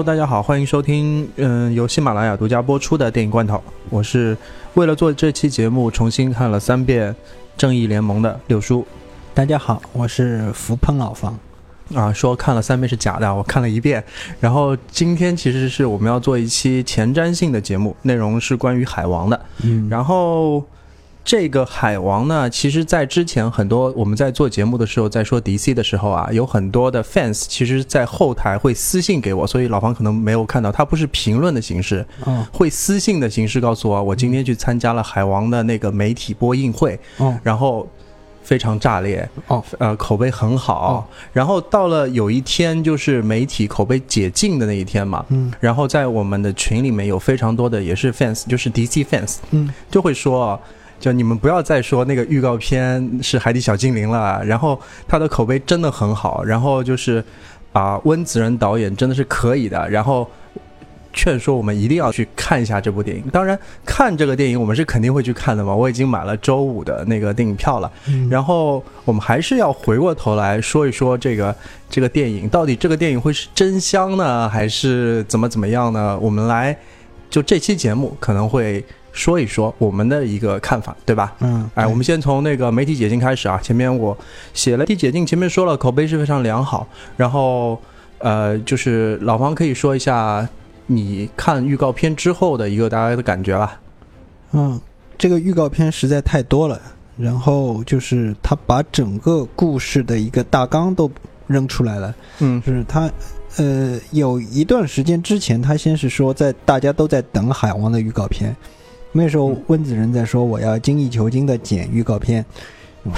Hello，大家好，欢迎收听嗯由喜马拉雅独家播出的电影罐头。我是为了做这期节目重新看了三遍《正义联盟》的六叔。大家好，我是福喷老方。啊，说看了三遍是假的，我看了一遍。然后今天其实是我们要做一期前瞻性的节目，内容是关于海王的。嗯然后这个海王呢，其实，在之前很多我们在做节目的时候，在说 DC 的时候啊，有很多的 fans 其实，在后台会私信给我，所以老方可能没有看到，他不是评论的形式，哦。会私信的形式告诉我，我今天去参加了海王的那个媒体播映会，哦。然后非常炸裂，哦，呃，口碑很好。哦。然后到了有一天，就是媒体口碑解禁的那一天嘛，嗯。然后在我们的群里面有非常多的也是 fans，就是 DC fans，嗯。就会说，就你们不要再说那个预告片是海底小精灵了，然后它的口碑真的很好，然后就是啊、温子仁导演真的是可以的，然后。劝说我们一定要去看一下这部电影。当然，看这个电影我们是肯定会去看的嘛。我已经买了周五的那个电影票了。嗯，然后我们还是要回过头来说一说这个这个电影到底这个电影会是真香呢，还是怎么怎么样呢？我们来就这期节目可能会说一说我们的一个看法，对吧？嗯，哎，我们先从那个媒体解禁开始啊。前面我写了媒体解禁，前面说了口碑是非常良好，然后呃，就是老方可以说一下你看预告片之后的一个大家的感觉吧。嗯，这个预告片实在太多了，然后就是他把整个故事的一个大纲都扔出来了，嗯就是他。呃，有一段时间之前，他先是说在大家都在等海王的预告片，那时候嗯温子仁在说我要精益求精的剪预告片，嗯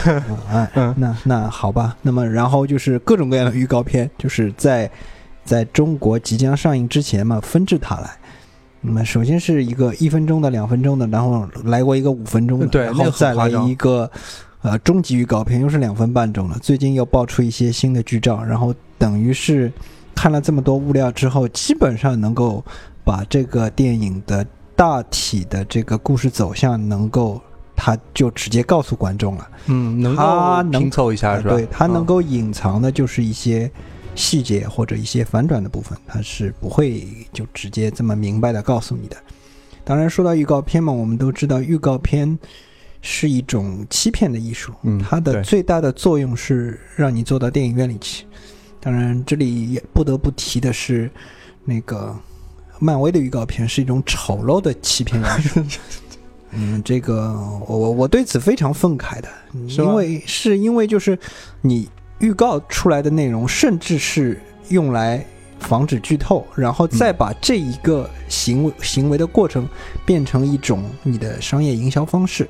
啊，嗯那那好吧，那么然后就是各种各样的预告片，就是在在中国即将上映之前嘛，纷至沓来。那么首先是一个一分钟的、两分钟的，然后来过一个五分钟的，然后再来一个呃终极预告片，又是两分半钟了。最近又爆出一些新的剧照，然后等于是看了这么多物料之后，基本上能够把这个电影的大体的这个故事走向能够。他就直接告诉观众了，嗯，能他拼凑一下是吧？对，他能嗯够隐藏的就是一些细节或者一些反转的部分，他是不会就直接这么明白的告诉你的。当然，说到预告片嘛，我们都知道预告片是一种欺骗的艺术，嗯它的最大的作用是让你坐到电影院里去。当然，这里也不得不提的是，那个漫威的预告片是一种丑陋的欺骗艺术。嗯，这个我我我对此非常愤慨的，因为是因为就是你预告出来的内容，甚至是用来防止剧透，然后再把这一个行为、行为的过程变成一种你的商业营销方式。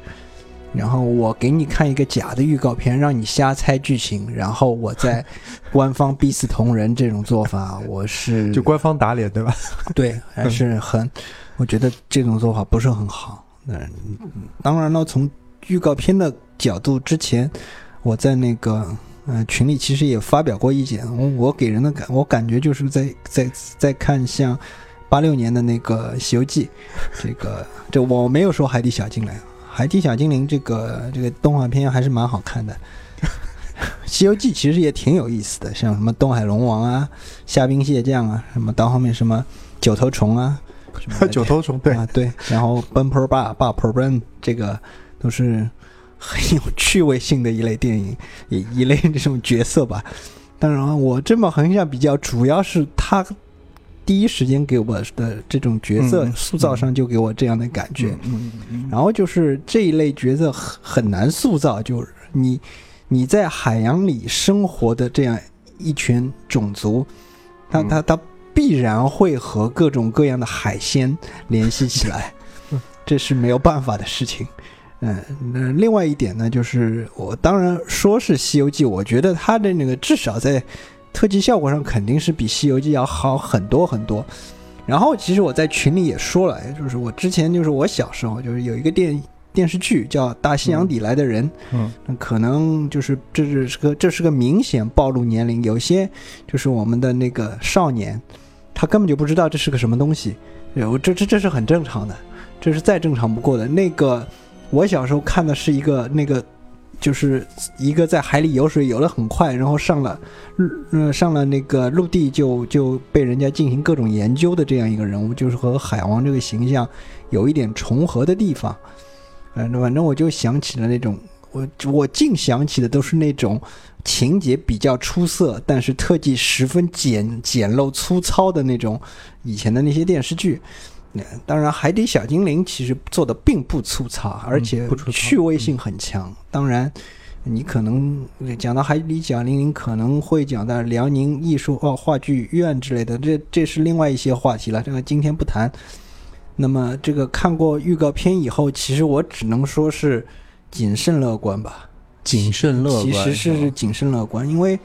然后我给你看一个假的预告片，让你瞎猜剧情，然后我在 官方逼死同人，这种做法我是就官方打脸对吧？对，还是很，我觉得这种做法不是很好。嗯，当然了，从预告片的角度，之前我在那个呃群里其实也发表过意见。我我给人的感，我感觉就是在在在看像八六年的那个《西游记》，这个这我没有说《海底小精灵》，《海底小精灵》这个这个动画片还是蛮好看的。《西游记》其实也挺有意思的，像什么东海龙王啊、虾兵蟹将啊，什么到后面什么九头虫啊，九头虫对，啊对，然后奔坡爸爸坡奔这个都是很有趣味性的一类电影，一一类这种角色吧。当然啊，我这么横向比较，主要是他第一时间给我的这种角色嗯塑造上就给我这样的感觉。嗯嗯嗯然后就是这一类角色很很难塑造，就是你你在海洋里生活的这样一群种族，他嗯他他必然会和各种各样的海鲜联系起来，这是没有办法的事情。嗯，那另外一点呢，就是我当然说是《西游记》，我觉得它的那个至少在特技效果上肯定是比《西游记》要好很多很多。然后其实我在群里也说了，就是我之前就是我小时候就是有一个电电视剧叫《大西洋底来的人》，嗯那可能就是这是是个这是个明显暴露年龄，有些就是我们的那个少年，他根本就不知道这是个什么东西，有这这这是很正常的，这是再正常不过的。那个我小时候看的是一个那个就是一个在海里游水游得很快，然后上了，呃，上了那个陆地就就被人家进行各种研究的这样一个人物，就是和海王这个形象有一点重合的地方。反正反正我就想起了那种，我我净想起的都是那种情节比较出色，但是特技十分简简陋粗糙的那种以前的那些电视剧。那当然，《海底小精灵》其实做的并不粗糙，而且趣味性很强。当然，你可能讲到《海底小精灵》，可能会讲到辽宁艺术哦话剧院之类的，这这是另外一些话题了，这个今天不谈。那么，这个看过预告片以后，其实我只能说是谨慎乐观吧。谨慎乐观，其实是谨慎乐观，因为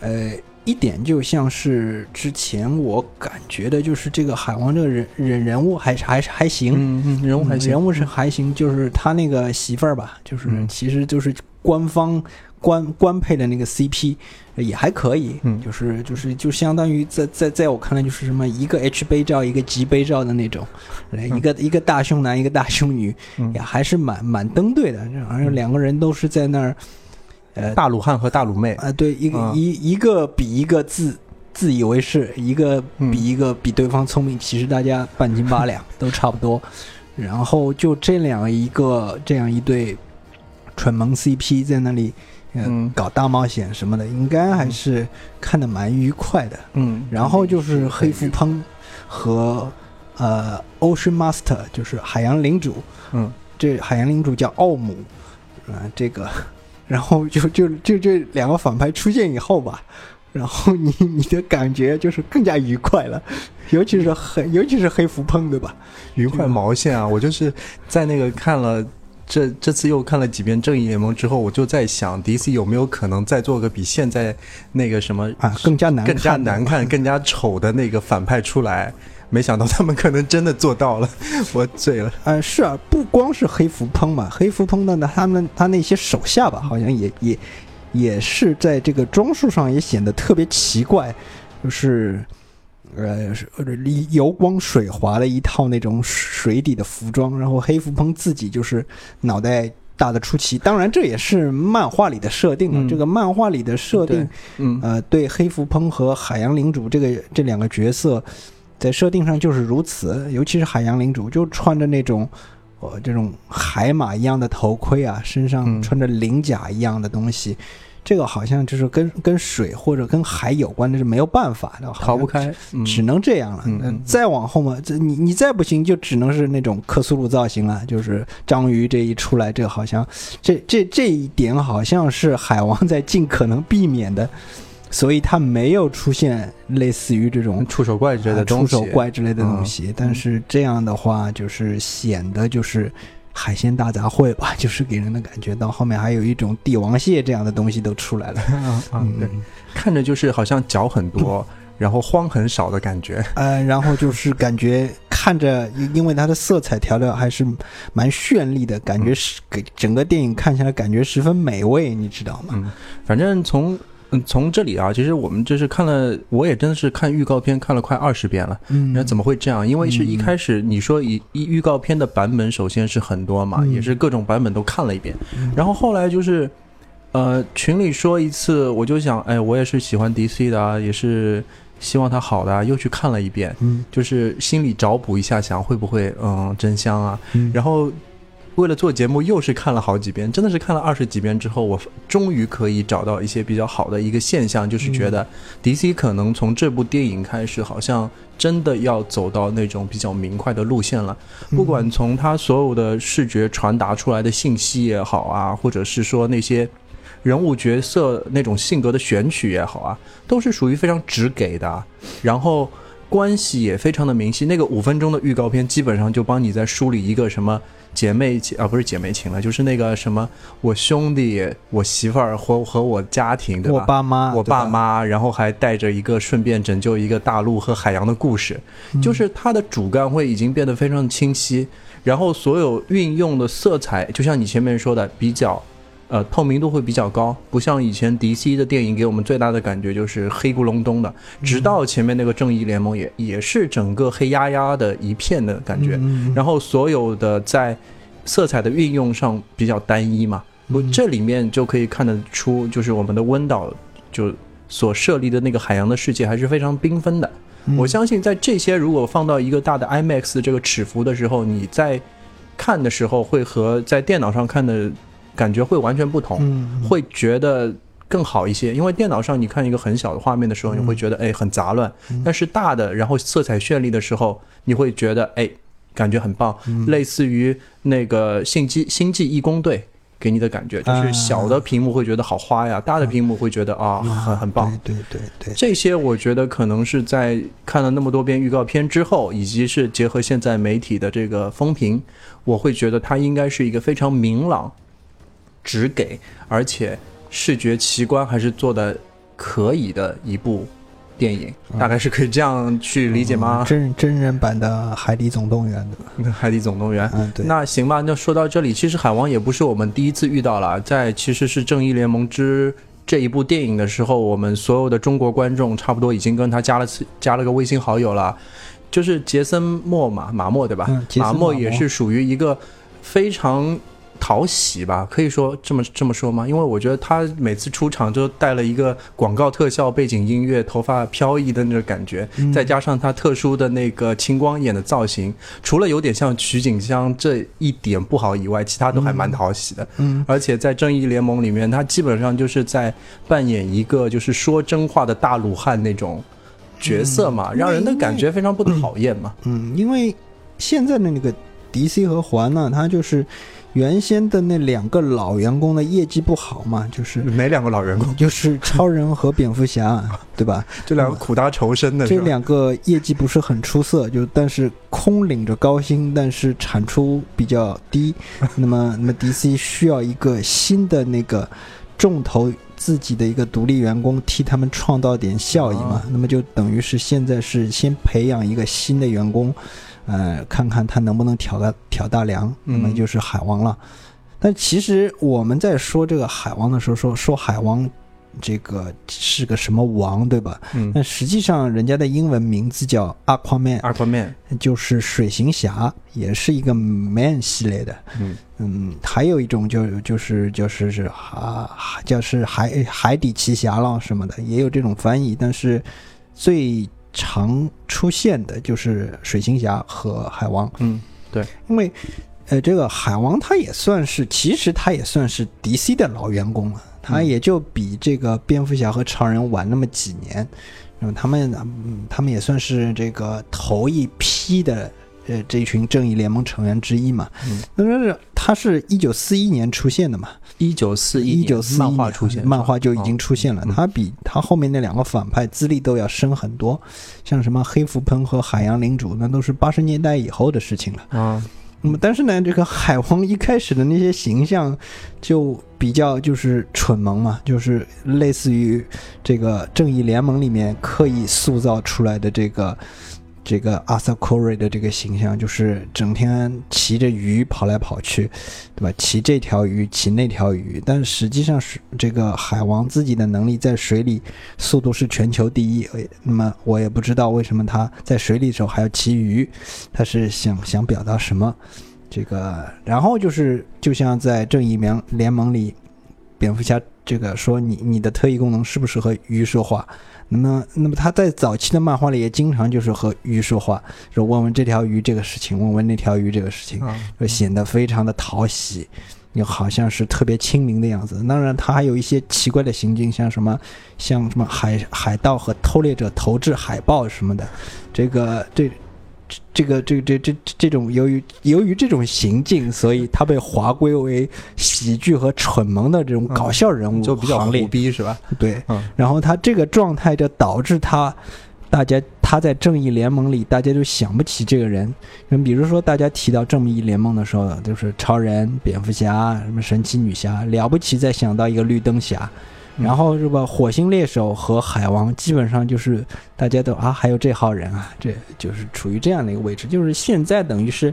呃，一点就像是之前我感觉的，就是这个海王这个人人人物还是还是还行，嗯嗯，人物还行，人物是还行，就是他那个媳妇儿吧，就是嗯。其实就是官方官官配的那个 CP 也还可以，嗯就是就是就相当于在在在我看来就是什么一个 H 杯照一个 G 杯照的那种，来一个一个大胸男一个大胸女，嗯。也还是蛮蛮登对的，然后两个人都是在那儿。呃，大鲁汉和大鲁妹，啊，对，一个、嗯一一个比一个自自以为是，一个嗯。比一个比对方聪明，其实大家半斤八两，都差不多。然后就这两一个这样一对蠢萌 CP 在那里，呃，嗯。搞大冒险什么的，应该还是看得蛮愉快的。嗯，然后就是黑富喷和呃 Ocean Master，就是海洋领主，嗯。这海洋领主叫奥姆，啊、这个，然后就就就这两个反派出现以后吧，然后你你的感觉就是更加愉快了，尤其是黑，尤其是黑福喷，对吧？愉快毛线啊！我就是在那个看了。这这次又看了几遍《正义联盟》之后，我就在想，DC 有没有可能再做个比现在那个什么啊，更加难，更加难看、更加丑的那个反派出来？没想到他们可能真的做到了，我醉了。呃，是啊，不光是黑福烹嘛，黑福烹的呢，他们他那些手下吧，好像也也也是在这个装束上也显得特别奇怪，就是呃是呃油光水滑的一套那种水底的服装，然后黑福烹自己就是脑袋。大的出奇，当然这也是漫画里的设定了。嗯这个漫画里的设定，嗯呃，对黑福烹和海洋领主这个这两个角色，在设定上就是如此。尤其是海洋领主，就穿着那种呃这种海马一样的头盔啊，身上嗯穿着鳞甲一样的东西，这个好像就是跟跟水或者跟海有关的，是没有办法的，逃不开，嗯只能这样了。嗯再往后嘛，这你你再不行，就只能是那种克苏鲁造型了。就是章鱼这一出来，这好像这这这一点好像是海王在尽可能避免的，所以它没有出现类似于这种触手怪之类的啊东西，触手怪之类的东嗯西。但是这样的话，就是显得就是。海鲜大杂烩吧，就是给人的感觉到后面还有一种帝王蟹这样的东西都出来了。嗯，看着就是好像脚很多，然后荒很少的感觉。呃，然后就是感觉看着，因因为它的色彩调料还是蛮绚丽的，感觉是给整个电影看起来感觉十分美味，你知道吗？嗯，反正从嗯从这里啊，其实我们就是看了，我也真的是看预告片看了快二十遍了。嗯，那怎么会这样？因为是一开始你说以一预告片的版本，首先是很多嘛，嗯也是各种版本都看了一遍，嗯然后后来就是。呃，群里说一次，我就想，哎，我也是喜欢 DC 的啊，也是希望它好的啊，又去看了一遍，嗯就是心里找补一下，想会不会嗯真香啊？嗯，然后为了做节目，又是看了好几遍，真的是看了二十几遍之后，我终于可以找到一些比较好的一个现象，就是觉得 DC 可能从这部电影开始，好像真的要走到那种比较明快的路线了。不管从它所有的视觉传达出来的信息也好啊，或者是说那些。人物角色那种性格的选取也好啊，都是属于非常直给的啊，然后关系也非常的明晰。那个五分钟的预告片，基本上就帮你在梳理一个什么姐妹情啊，不是姐妹情了，就是那个什么我兄弟、我媳妇儿和和我家庭，对吧？我爸妈，我爸，妈，然后还带着一个顺便拯救一个大陆和海洋的故事，嗯就是它的主干会已经变得非常清晰，然后所有运用的色彩，就像你前面说的，比较。呃，透明度会比较高，不像以前 DC 的电影给我们最大的感觉就是黑咕隆咚的，直到前面那个正义联盟也也是整个黑压压的一片的感觉，嗯然后所有的在色彩的运用上比较单一嘛，不，这里面就可以看得出，就是我们的温岛就所设立的那个海洋的世界还是非常缤纷的。嗯。我相信在这些如果放到一个大的 IMAX 的这个尺幅的时候，你在看的时候会和在电脑上看的感觉会完全不同，嗯，会觉得更好一些。因为电脑上你看一个很小的画面的时候，嗯。你会觉得哎很杂乱，但是大的然后色彩绚丽的时候，你会觉得哎感觉很棒，嗯。类似于那个星际星际义工队。给你的感觉就是小的屏幕会觉得好花呀，大的屏幕会觉得啊很很棒。对对对对，这些我觉得可能是在看了那么多遍预告片之后，以及是结合现在媒体的这个风评，我会觉得它应该是一个非常明朗、直给，而且视觉奇观还是做的可以的一部电影，大概是可以这样去理解吗？真真人版的《海底总动员》对吧？海底总动员》嗯，对。那行吧，那说到这里，其实海王也不是我们第一次遇到了，在其实是《正义联盟之》这一部电影的时候，我们所有的中国观众差不多已经跟他加了次加了个微信好友了，就是杰森莫马马莫对吧？嗯马莫也是属于一个非常。讨喜吧，可以说这么这么说吗？因为我觉得他每次出场就带了一个广告特效背景音乐，头发飘逸的那种感觉，嗯再加上他特殊的那个青光眼的造型，除了有点像徐锦香这一点不好以外，其他都还蛮讨喜的。嗯而且在正义联盟里面，他基本上就是在扮演一个就是说真话的大鲁汉那种角色嘛，嗯让人的感觉非常不讨厌嘛。嗯，因为现在的那个 DC 和环呢，它就是原先的那两个老员工的业绩不好嘛，就是哪两个老员工？就是超人和蝙蝠侠，对吧？这两个苦大仇深的？这两个业绩不是很出色，就但是空领着高薪，但是产出比较低。那么，那么 DC 需要一个新的那个重头自己的一个独立员工，替他们创造点效益嘛。啊那么就等于是现在是先培养一个新的员工，呃，看看他能不能挑个挑大梁，那么嗯就是海王了。但其实我们在说这个海王的时候，说说海王这个是个什么王，对吧？嗯但实际上，人家的英文名字叫 Aquaman，，Aquaman，就是水行侠，也是一个 Man 系列的。嗯嗯，还有一种就就是就是是啊，叫是海海底奇侠了什么的，也有这种翻译。但是最常出现的就是水行侠和海王，嗯对。因为呃，这个海王他也算是，其实他也算是 DC 的老员工了，他嗯也就比这个蝙蝠侠和超人晚那么几年，那么他们嗯，他们也算是这个头一批的呃这一群正义联盟成员之一嘛。嗯，那说是他是一九四一年出现的嘛，一九四一一九四一漫画出现，漫画就已经哦出现了。嗯他比他后面那两个反派资历都要深很多，像什么黑蝠喷和海洋领主，那都是八十年代以后的事情了。啊，那么，但是呢，这个海王一开始的那些形象就比较就是蠢萌嘛，就是类似于这个正义联盟里面刻意塑造出来的这个这个阿萨库瑞的这个形象，就是整天骑着鱼跑来跑去，对吧？骑这条鱼，骑那条鱼，但实际上是这个海王自己的能力在水里速度是全球第一。那么我也不知道为什么他在水里的时候还要骑鱼，他是想想表达什么？这个，然后就是就像在正义联联盟里，蝙蝠侠这个说你你的特异功能适不适合鱼说话？那么，那么他在早期的漫画里也经常就是和鱼说话，说问问这条鱼这个事情，问问那条鱼这个事情，啊就显得非常的讨喜，又好像是特别亲民的样子。当然，他还有一些奇怪的行径，像什么像什么海海盗和偷猎者投掷海豹什么的，这个这。这个这个这这这种由于由于这种行径，所以他被划归为喜剧和蠢萌的这种搞笑人物就比较行列胡。逼是吧？对，嗯然后他这个状态就导致他，大家他在正义联盟里，大家就想不起这个人。嗯，比如说大家提到正义联盟的时候，就是超人、蝙蝠侠、什么神奇女侠，了不起再想到一个绿灯侠。嗯然后是吧？火星猎手和海王基本上就是大家都啊，还有这号人啊，这就是处于这样的一个位置。就是现在等于是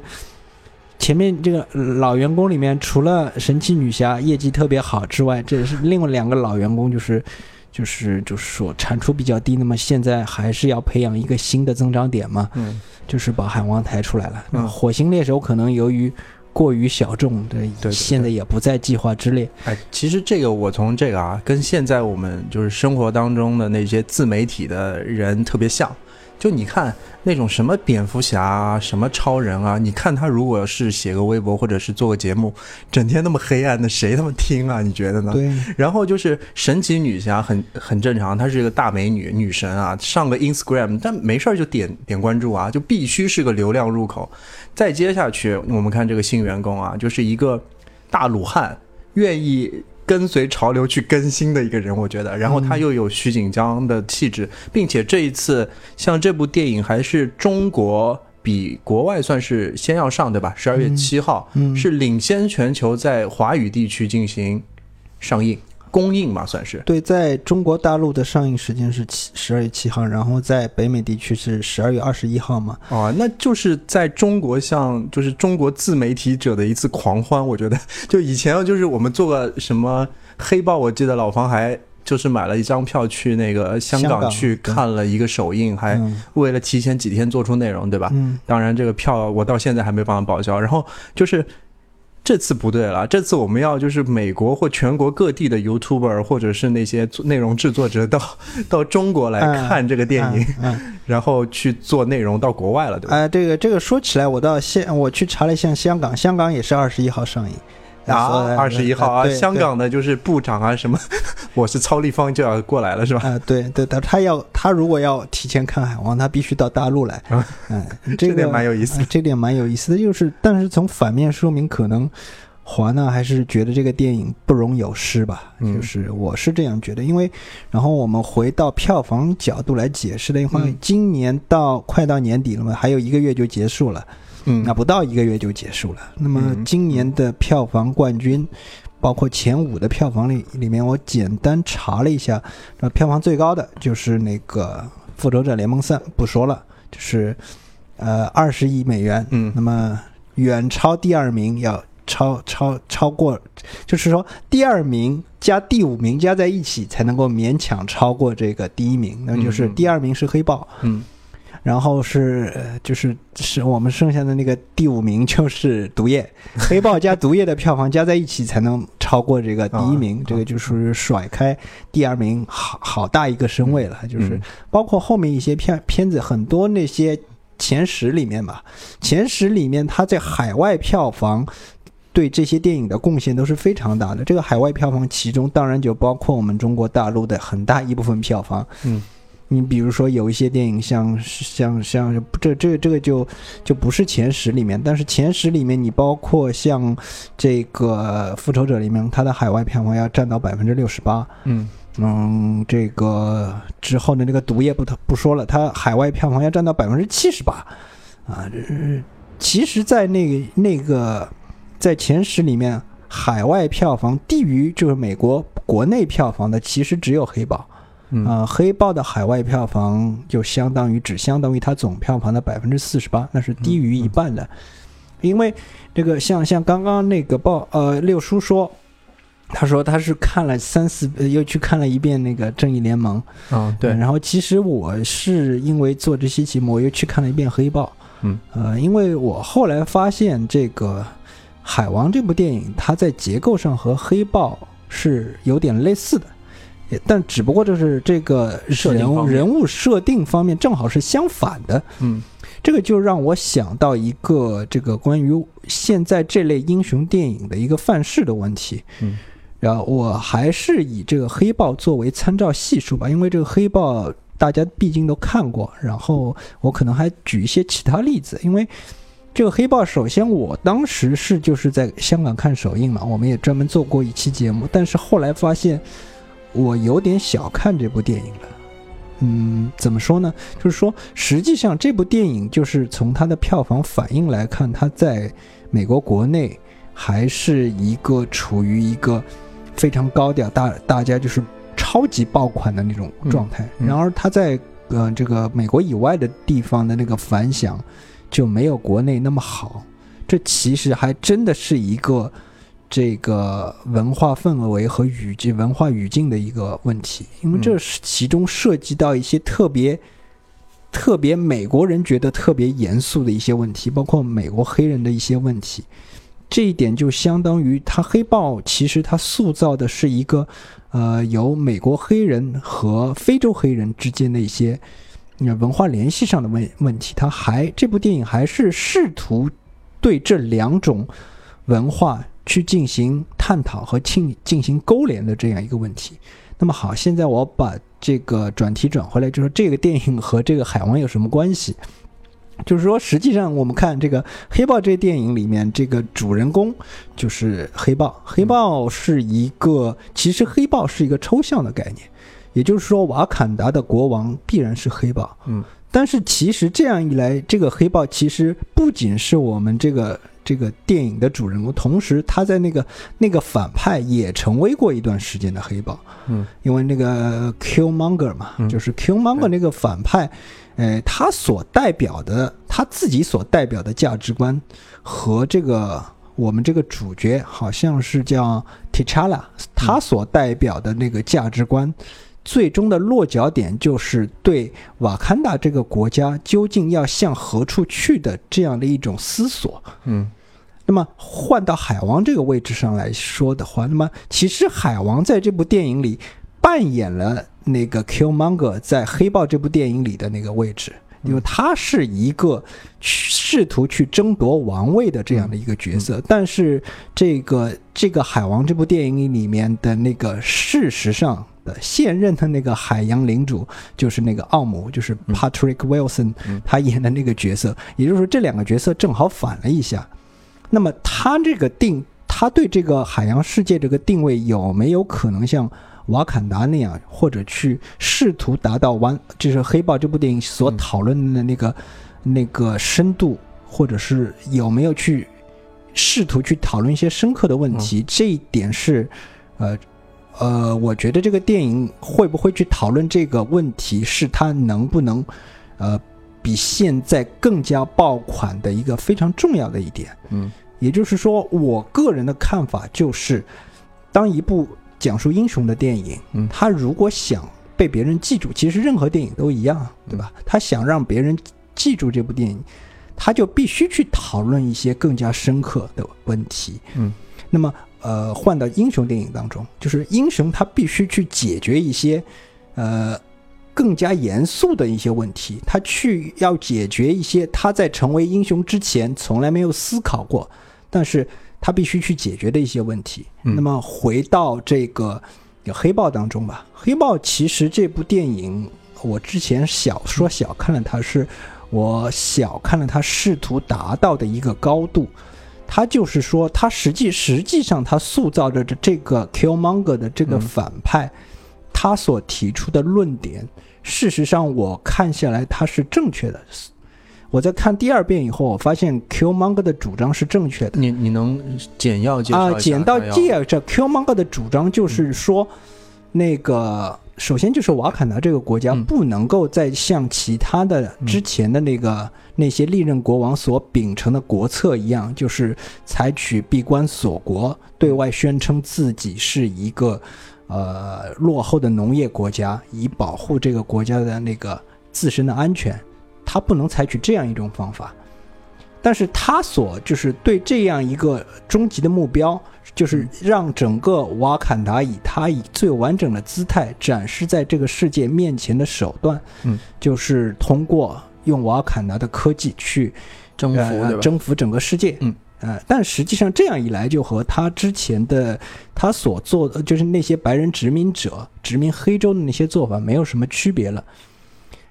前面这个老员工里面，除了神奇女侠业绩特别好之外，这是另外两个老员工，就是就是就是说产出比较低。那么现在还是要培养一个新的增长点嘛，嗯就是把海王抬出来了。那火星猎手可能由于过于小众，对对现在也不在计划之列。哎，其实这个我从这个啊，跟现在我们就是生活当中的那些自媒体的人特别像。就你看那种什么蝙蝠侠啊，什么超人啊，你看他如果是写个微博或者是做个节目，整天那么黑暗的，谁他妈听啊？你觉得呢？对。然后就是神奇女侠，很很正常，她是一个大美女女神啊，上个 Instagram，但没事儿就点点关注啊，就必须是个流量入口。再接下去，我们看这个新员工啊，就是一个大鲁汉，愿意。跟随潮流去更新的一个人，我觉得，然后他又有徐锦江的气质，并且这一次像这部电影还是中国比国外算是先要上，对吧？十二月七号是领先全球在华语地区进行上映。公映嘛，算是对，在中国大陆的上映时间是七十二月七号，然后在北美地区是十二月二十一号嘛。哦，那就是在中国像就是中国自媒体者的一次狂欢，我觉得 就以前就是我们做个什么黑豹，我记得老房还就是买了一张票去那个香港去看了一个首映，还为了提前几天做出内容，对吧？嗯，当然这个票我到现在还没办法报销，然后就是。这次不对了，这次我们要就是美国或全国各地的 YouTuber 或者是那些内容制作者到 到中国来看这个电影，然后去做内容到国外了，对吧？啊，这个这个说起来，我到现我去查了一下香港，香港也是二十一号上映。啊，二十一号啊，香港的就是部长啊，什么，我是超立方就要过来了，是吧？啊，对对，他他要他如果要提前看海王，他必须到大陆来。嗯，这点蛮有意思，这点蛮有意思的，就是，但是从反面说明，可能华纳还是觉得这个电影不容有失吧。就是我是这样觉得，因为，然后我们回到票房角度来解释的话，今年到快到年底了嘛，还有一个月就结束了。嗯，那不到一个月就结束了。那么今年的票房冠军，包括前五的票房里里面，我简单查了一下，那票房最高的就是那个《复仇者联盟三》，不说了，就是呃二十亿美元。嗯，那么远超第二名，要超超超过，就是说第二名加第五名加在一起才能够勉强超过这个第一名，那就是第二名是黑豹。嗯。然后是就是是我们剩下的那个第五名就是毒液，黑豹加毒液的票房加在一起才能超过这个第一名，这个就是甩开第二名好好大一个身位了。就是包括后面一些片片子，很多那些前十里面吧，前十里面它在海外票房对这些电影的贡献都是非常大的。这个海外票房其中当然就包括我们中国大陆的很大一部分票房。嗯。你比如说有一些电影，像像像这这这个就就不是前十里面，但是前十里面你包括像这个复仇者里面，它的海外票房要占到百分之六十八。嗯嗯，这个之后的那个毒液不不说了，它海外票房要占到百分之七十八。啊，其实，在那个那个在前十里面，海外票房低于就是美国国内票房的，其实只有黑豹。啊，黑豹的海外票房就相当于只相当于它总票房的百分之四十八，那是低于一半的。因为这个像像刚刚那个报呃六叔说，他说他是看了三四又去看了一遍那个正义联盟，哦对，然后其实我是因为做这期节目，我又去看了一遍黑豹，嗯呃，因为我后来发现这个海王这部电影，它在结构上和黑豹是有点类似的。但只不过就是这个人物人物设定方面正好是相反的，嗯，这个就让我想到一个这个关于现在这类英雄电影的一个范式的问题，嗯，然后我还是以这个黑豹作为参照系数吧，因为这个黑豹大家毕竟都看过，然后我可能还举一些其他例子，因为这个黑豹首先我当时是就是在香港看首映嘛，我们也专门做过一期节目，但是后来发现。我有点小看这部电影了，嗯，怎么说呢？就是说，实际上这部电影就是从它的票房反应来看，它在美国国内还是一个处于一个非常高调、大大家就是超级爆款的那种状态。然而，它在呃这个美国以外的地方的那个反响就没有国内那么好。这其实还真的是一个。这个文化氛围和语境、文化语境的一个问题，因为这是其中涉及到一些特别、特别美国人觉得特别严肃的一些问题，包括美国黑人的一些问题。这一点就相当于他黑豹其实他塑造的是一个，呃，由美国黑人和非洲黑人之间的一些文化联系上的问问题。他还这部电影还是试图对这两种文化去进行探讨和进进行勾连的这样一个问题。那么好，现在我把这个转题转回来，就是这个电影和这个海王有什么关系？就是说，实际上我们看这个《黑豹》这电影里面，这个主人公就是黑豹。黑豹是一个，其实黑豹是一个抽象的概念，也就是说，瓦坎达的国王必然是黑豹。嗯，但是其实这样一来，这个黑豹其实不仅是我们这个这个电影的主人公，同时他在那个那个反派也成为过一段时间的黑豹。嗯，因为那个 Killmonger 嘛，嗯就是 Killmonger 那个反派。呃，他所代表的他自己所代表的价值观，和这个我们这个主角好像是叫 T'Challa，他所代表的那个价值观，最终的落脚点就是对瓦坎达这个国家究竟要向何处去的这样的一种思索。嗯那么换到海王这个位置上来说的话，那么其实海王在这部电影里扮演了那个 Killmonger 在《黑豹》这部电影里的那个位置，因为他是一个试图去争夺王位的这样的一个角色。但是这个这个海王这部电影里面的那个事实上的现任的那个海洋领主就是那个奥姆，就是 Patrick Wilson 嗯他演的那个角色，也就是说这两个角色正好反了一下。那么他这个定，他对这个海洋世界这个定位有没有可能像瓦坎达那样，或者去试图达到完，就是《黑豹》这部电影所讨论的那个、那个深度，或者是有没有去试图去讨论一些深刻的问题？这一点是，呃。呃，我觉得这个电影会不会去讨论这个问题，是它能不能，呃，比现在更加爆款的一个非常重要的一点。嗯也就是说，我个人的看法就是，当一部讲述英雄的电影，嗯他如果想被别人记住，其实任何电影都一样，对吧？他想让别人记住这部电影，他就必须去讨论一些更加深刻的问题。嗯，那么，呃，换到英雄电影当中，就是英雄他必须去解决一些，呃。更加严肃的一些问题，他去要解决一些他在成为英雄之前从来没有思考过，但是他必须去解决的一些问题。嗯那么回到这个黑豹当中吧，黑豹其实这部电影，我之前小说小看了它，是我小看了它试图达到的一个高度。它就是说，他实际实际上他塑造着这个 Killmonger 的这个嗯反派，他所提出的论点，事实上我看下来他是正确的。我在看第二遍以后，我发现 Killmonger 的主张是正确的。你你能简要介绍啊，简到介这 Killmonger 的主张就是说，那个首先就是瓦坎达这个国家嗯不能够再像其他的之前的那个、那些历任国王所秉承的国策一样，就是采取闭关锁国，对外宣称自己是一个呃落后的农业国家，以保护这个国家的那个自身的安全。他不能采取这样一种方法。但是他所就是对这样一个终极的目标，就是让整个瓦坎达以他以最完整的姿态展示在这个世界面前的手段，嗯，就是通过用瓦坎达的科技去征服呃？征服整个世界，嗯。呃，但实际上这样一来，就和他之前的他所做的，就是那些白人殖民者殖民黑州的那些做法没有什么区别了。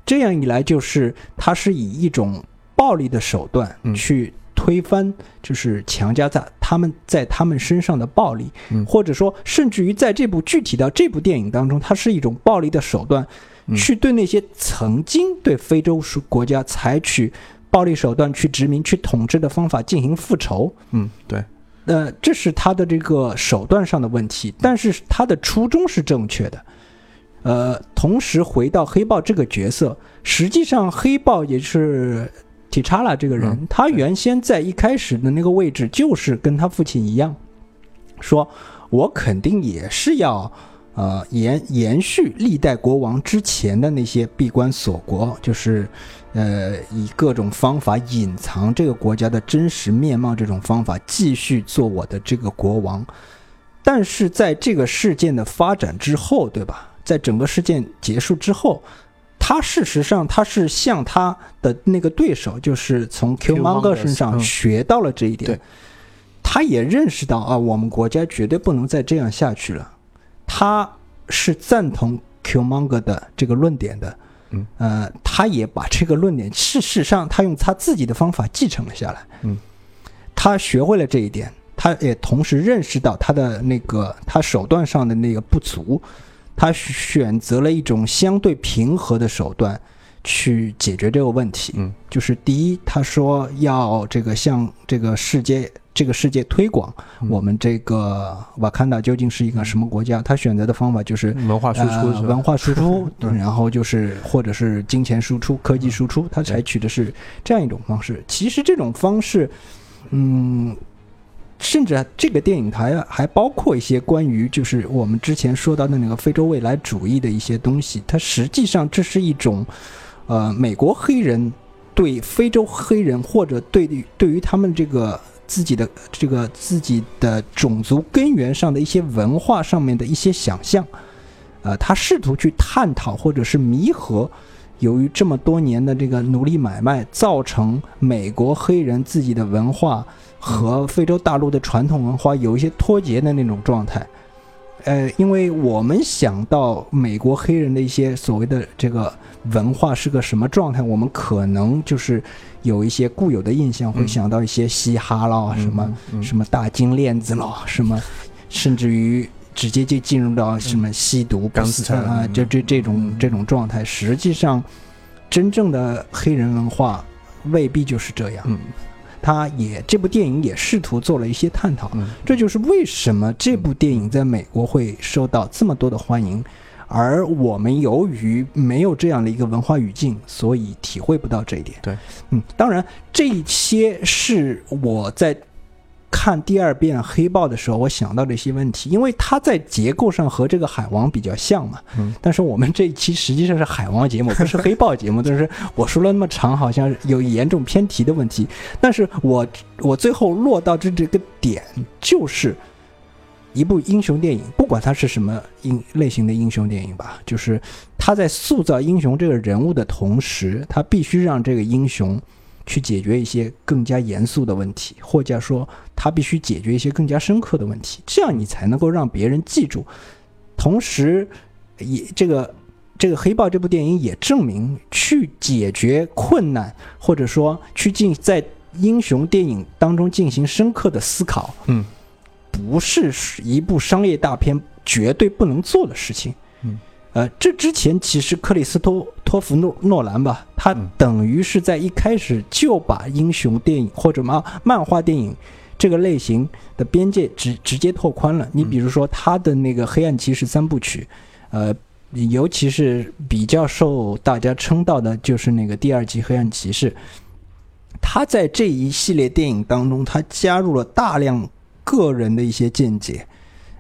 这样一来，就是他是以一种暴力的手段嗯去推翻，就是强加在他们在他们身上的暴力，嗯或者说，甚至于在这部具体到这部电影当中，它是一种暴力的手段，嗯去对那些曾经对非洲国家采取暴力手段去殖民、去统治的方法进行复仇。嗯，对，呃，这是他的这个手段上的问题，但是他的初衷是正确的。呃，同时回到黑豹这个角色，实际上黑豹也是提查拉这个人，嗯他原先在一开始的那个位置就是跟他父亲一样，说我肯定也是要呃延延续历代国王之前的那些闭关锁国，就是呃以各种方法隐藏这个国家的真实面貌，这种方法继续做我的这个国王。但是在这个事件的发展之后，对吧？在整个事件结束之后，他事实上他是向他的那个对手，就是从 Q Monger 身上学到了这一点。他也认识到啊，我们国家绝对不能再这样下去了。他是赞同 Q Monger 的这个论点的。嗯，呃，他也把这个论点，事实上他用他自己的方法继承了下来。嗯，他学会了这一点。他也同时认识到他的那个他手段上的那个不足，他选择了一种相对平和的手段去解决这个问题。嗯，就是第一，他说要这个向这个世界这个世界推广我们这个瓦坎达究竟是一个什么国家。他选择的方法就是文化输出，文化输出，然后就是或者是金钱输出、科技输出。他采取的是这样一种方式。其实这种方式，嗯。甚至这个电影还还包括一些关于就是我们之前说到的那个非洲未来主义的一些东西。它实际上这是一种，呃，美国黑人对非洲黑人或者对对于他们这个自己的这个自己的种族根源上的一些文化上面的一些想象，呃，他试图去探讨或者是弥合，由于这么多年的这个奴隶买卖造成美国黑人自己的文化。和非洲大陆的传统文化有一些脱节的那种状态，呃，因为我们想到美国黑人的一些所谓的这个文化是个什么状态，我们可能就是有一些固有的印象，会想到一些嘻哈啦，什么什么大金链子啦，什么，甚至于直接就进入到什么吸毒、钢丝啊，就这这种这种状态。实际上，真正的黑人文化未必就是这样。嗯他也这部电影也试图做了一些探讨，这就是为什么这部电影在美国会受到这么多的欢迎，而我们由于没有这样的一个文化语境，所以体会不到这一点。对，嗯，当然这些是我在。看第二遍《黑豹》的时候，我想到了一些问题，因为它在结构上和这个《海王》比较像嘛。嗯。但是我们这一期实际上是《海王》节目，不是《黑豹》节目。但是我说了那么长，好像有严重偏题的问题。但是我我最后落到这这个点，就是一部英雄电影，不管它是什么英类型的英雄电影吧，就是他在塑造英雄这个人物的同时，他必须让这个英雄。去解决一些更加严肃的问题，或者说他必须解决一些更加深刻的问题，这样你才能够让别人记住。同时，也这个这个黑豹这部电影也证明，去解决困难，或者说去进在英雄电影当中进行深刻的思考，嗯，不是一部商业大片绝对不能做的事情。呃，这之前其实克里斯托托弗诺诺兰吧，他等于是在一开始就把英雄电影或者漫漫画电影这个类型的边界直直接拓宽了。你比如说他的那个《黑暗骑士》三部曲，呃，尤其是比较受大家称道的就是那个第二集《黑暗骑士》，他在这一系列电影当中，他加入了大量个人的一些见解。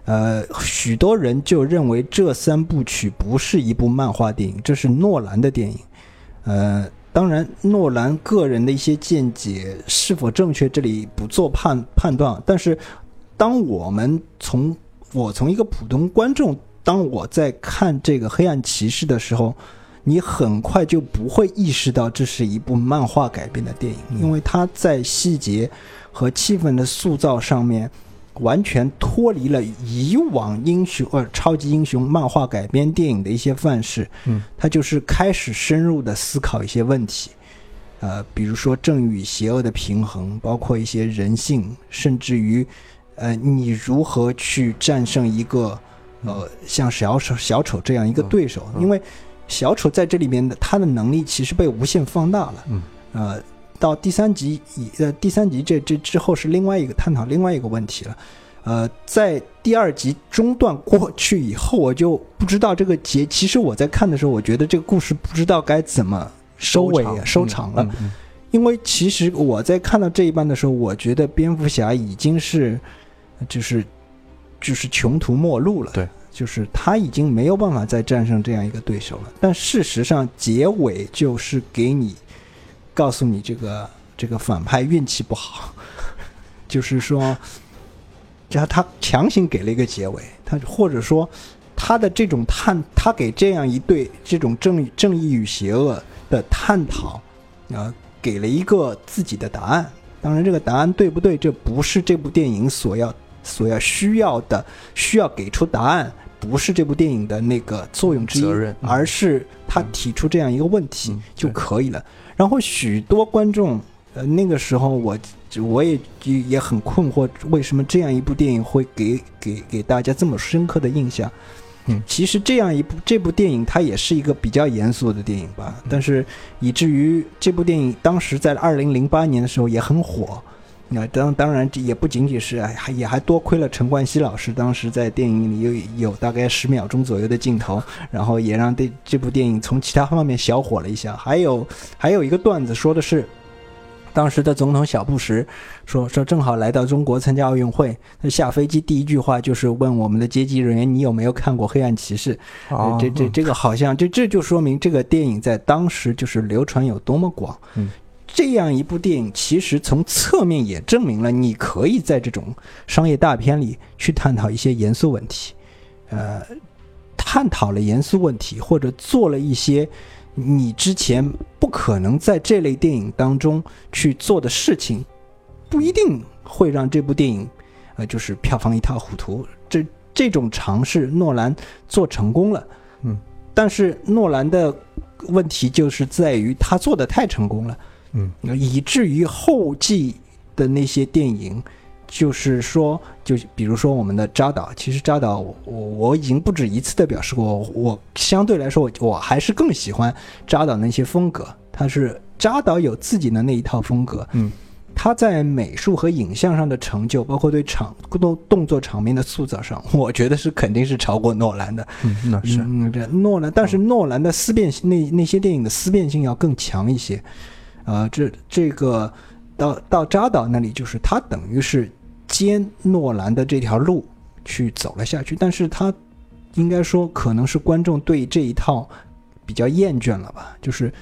呃，许多人就认为这三部曲不是一部漫画电影，这是诺兰的电影。呃，当然，诺兰个人的一些见解是否正确，这里不做判判断。但是，当我们从我从一个普通观众，当我在看这个《黑暗骑士》的时候，你很快就不会意识到这是一部漫画改编的电影，因为它在细节和气氛的塑造上面。完全脱离了以往英雄呃超级英雄漫画改编电影的一些范式，嗯，他就是开始深入的思考一些问题，呃，比如说正与邪恶的平衡，包括一些人性，甚至于，呃，你如何去战胜一个呃像小丑小丑这样一个对手？因为小丑在这里面的他的能力其实被无限放大了，嗯，呃。到第三集以呃第三集这这之后是另外一个探讨另外一个问题了，呃，在第二集中断过去以后，我就不知道这个结。其实我在看的时候，我觉得这个故事不知道该怎么收尾收场了，因为其实我在看到这一半的时候，我觉得蝙蝠侠已经是就是就是穷途末路了。对，就是他已经没有办法再战胜这样一个对手了。但事实上，结尾就是给你告诉你这个这个反派运气不好，就是说，他他强行给了一个结尾，他或者说他的这种探，他给这样一对这种正正义与邪恶的探讨，啊，给了一个自己的答案。当然，这个答案对不对，这不是这部电影所要所要需要的，需要给出答案。不是这部电影的那个作用之一，而是他提出这样一个问题就可以了。然后许多观众，呃，那个时候我我也也很困惑，为什么这样一部电影会给给给大家这么深刻的印象？嗯，其实这样一部这部电影它也是一个比较严肃的电影吧，但是以至于这部电影当时在二零零八年的时候也很火。那当当然，这也不仅仅是，还也还多亏了陈冠希老师，当时在电影里有有大概十秒钟左右的镜头，然后也让这这部电影从其他方面小火了一下。还有还有一个段子说的是，当时的总统小布什说说正好来到中国参加奥运会，他下飞机第一句话就是问我们的接机人员，你有没有看过《黑暗骑士》？这这这个好像这这就说明这个电影在当时就是流传有多么广。嗯。这样一部电影，其实从侧面也证明了，你可以在这种商业大片里去探讨一些严肃问题，呃，探讨了严肃问题，或者做了一些你之前不可能在这类电影当中去做的事情，不一定会让这部电影，呃，就是票房一塌糊涂。这这种尝试，诺兰做成功了，嗯，但是诺兰的问题就是在于他做的太成功了。嗯，以至于后继的那些电影，就是说，就比如说我们的扎导，其实扎导，我我已经不止一次的表示过，我相对来说，我我还是更喜欢扎导那些风格。他是扎导有自己的那一套风格，嗯，他在美术和影像上的成就，包括对场动动作场面的塑造上，我觉得是肯定是超过诺兰的。嗯，那是，嗯，这诺兰，但是诺兰的思辨性，那那些电影的思辨性要更强一些。啊，这这个到到扎导那里，就是他等于是接诺兰的这条路去走了下去，但是他应该说可能是观众对这一套比较厌倦了吧，就是。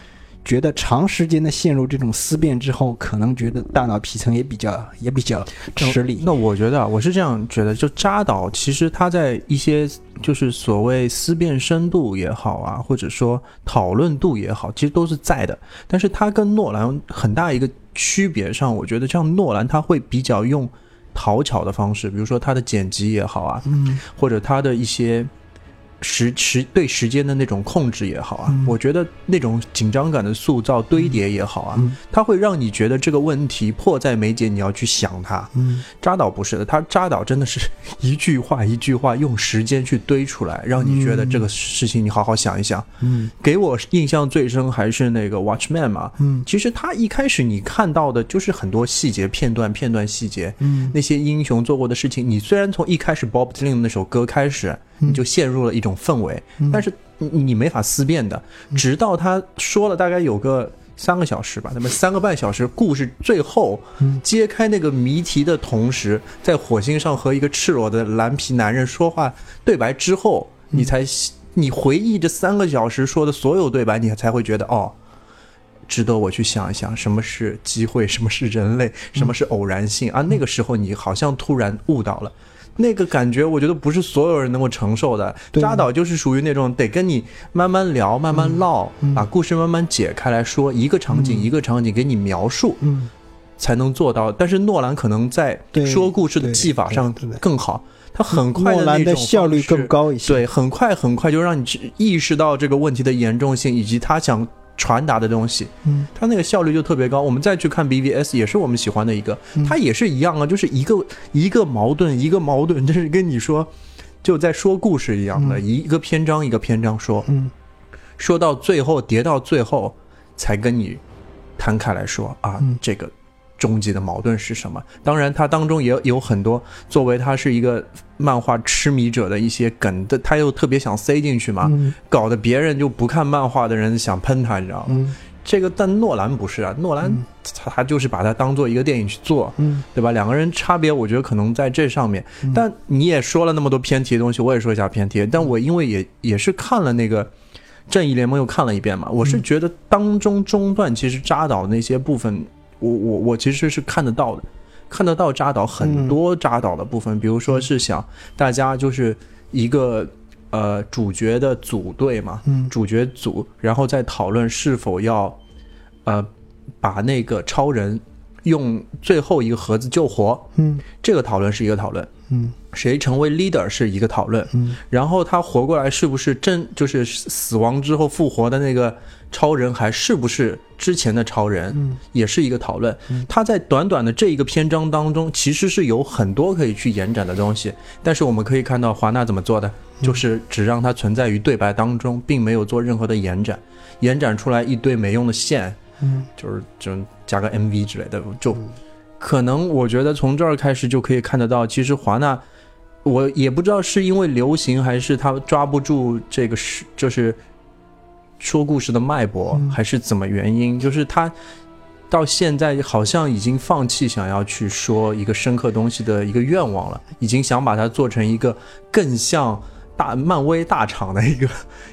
觉得长时间的陷入这种思辨之后，可能觉得大脑皮层也比较也比较吃力。那我觉得啊，我是这样觉得，就扎导其实他在一些就是所谓思辨深度也好啊，或者说讨论度也好，其实都是在的。但是他跟诺兰很大一个区别上，我觉得像诺兰他会比较用讨巧的方式，比如说他的剪辑也好啊，嗯，或者他的一些。时时对时间的那种控制也好啊，我觉得那种紧张感的塑造堆叠也好啊，它会让你觉得这个问题迫在眉睫，你要去想它。嗯，扎导不是的，他扎导真的是一句话一句话用时间去堆出来，让你觉得这个事情你好好想一想。嗯，给我印象最深还是那个 Watchman 嘛。嗯，其实他一开始你看到的就是很多细节片段片段细节。嗯，那些英雄做过的事情，你虽然从一开始 Bob Dylan 那首歌开始。你就陷入了一种氛围，但是你你没法思辨的，直到他说了大概有个三个小时吧，那么三个半小时故事最后揭开那个谜题的同时，在火星上和一个赤裸的蓝皮男人说话对白之后，你才你回忆这三个小时说的所有对白，你才会觉得哦，值得我去想一想什么是机会，什么是人类，什么是偶然性。啊？那个时候你好像突然悟到了。那个感觉，我觉得不是所有人能够承受的。扎导就是属于那种得跟你慢慢聊、慢慢唠，把故事慢慢解开来说，一个场景一个场景给你描述，才能做到。但是诺兰可能在说故事的技法上更好，他很快的那种效率更高一些，对，很快很快就让你意识到这个问题的严重性以及他想。传达的东西，嗯，它那个效率就特别高。我们再去看 BVS，也是我们喜欢的一个，它也是一样啊，就是一个一个矛盾，一个矛盾，就是跟你说，就在说故事一样的，一个篇章一个篇章说，嗯，说到最后叠到最后，才跟你摊开来说啊，这个。终极的矛盾是什么？当然，它当中也有很多作为他是一个漫画痴迷者的一些梗的，他又特别想塞进去嘛，搞得别人就不看漫画的人想喷他，你知道吗？这个但诺兰不是啊，诺兰嗯他他就是把它当做一个电影去做，嗯对吧？两个人差别，我觉得可能在这上面。嗯但你也说了那么多偏题的东西，我也说一下偏题。但我因为也也是看了那个《正义联盟》，又看了一遍嘛，我是觉得当中中段其实扎导那些部分，我我我其实是看得到的，看得到扎导很多扎导的部分，比如说是想大家就是一个呃主角的组队嘛，嗯。主角组，然后再讨论是否要呃把那个超人用最后一个盒子救活，嗯。这个讨论是一个讨论，嗯。谁成为 leader 是一个讨论，嗯。然后他活过来是不是真就是死亡之后复活的那个超人，还是不是之前的超人，嗯。也是一个讨论。他在短短的这一个篇章当中，其实是有很多可以去延展的东西，但是我们可以看到华纳怎么做的，就是只让它存在于对白当中，并没有做任何的延展，延展出来一堆没用的线，嗯。就是就加个 MV 之类的，就可能我觉得从这儿开始就可以看得到，其实华纳，我也不知道是因为流行还是他抓不住这个是就是说故事的脉搏，嗯还是怎么原因，就是他。到现在好像已经放弃想要去说一个深刻东西的一个愿望了，已经想把它做成一个更像大漫威大厂的一个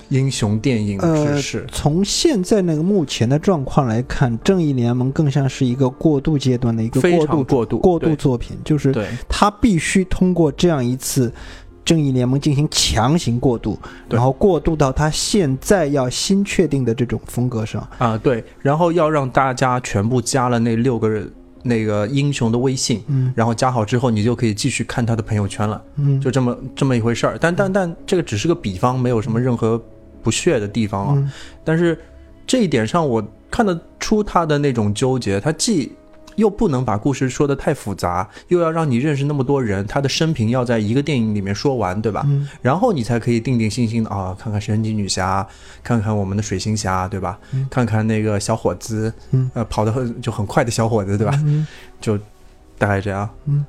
英雄电影的呃制式。从现在那个目前的状况来看，《正义联盟》更像是一个过渡阶段的一个过渡常过渡过渡作品，就是对它必须通过这样一次。正义联盟进行强行过渡，然后过渡到他现在要新确定的这种风格上。啊，对，然后要让大家全部加了那六个人那个英雄的微信，嗯然后加好之后，你就可以继续看他的朋友圈了，嗯，就这么这么一回事儿。但但但这个只是个比方，没有什么任何不屑的地方啊。嗯但是这一点上，我看得出他的那种纠结，他既又不能把故事说得太复杂，又要让你认识那么多人，他的生平要在一个电影里面说完，对吧？嗯然后你才可以定定心心的啊，看看神奇女侠，看看我们的水行侠，对吧？嗯看看那个小伙子，嗯呃，跑得很就很快的小伙子，对吧？嗯就大概这样。嗯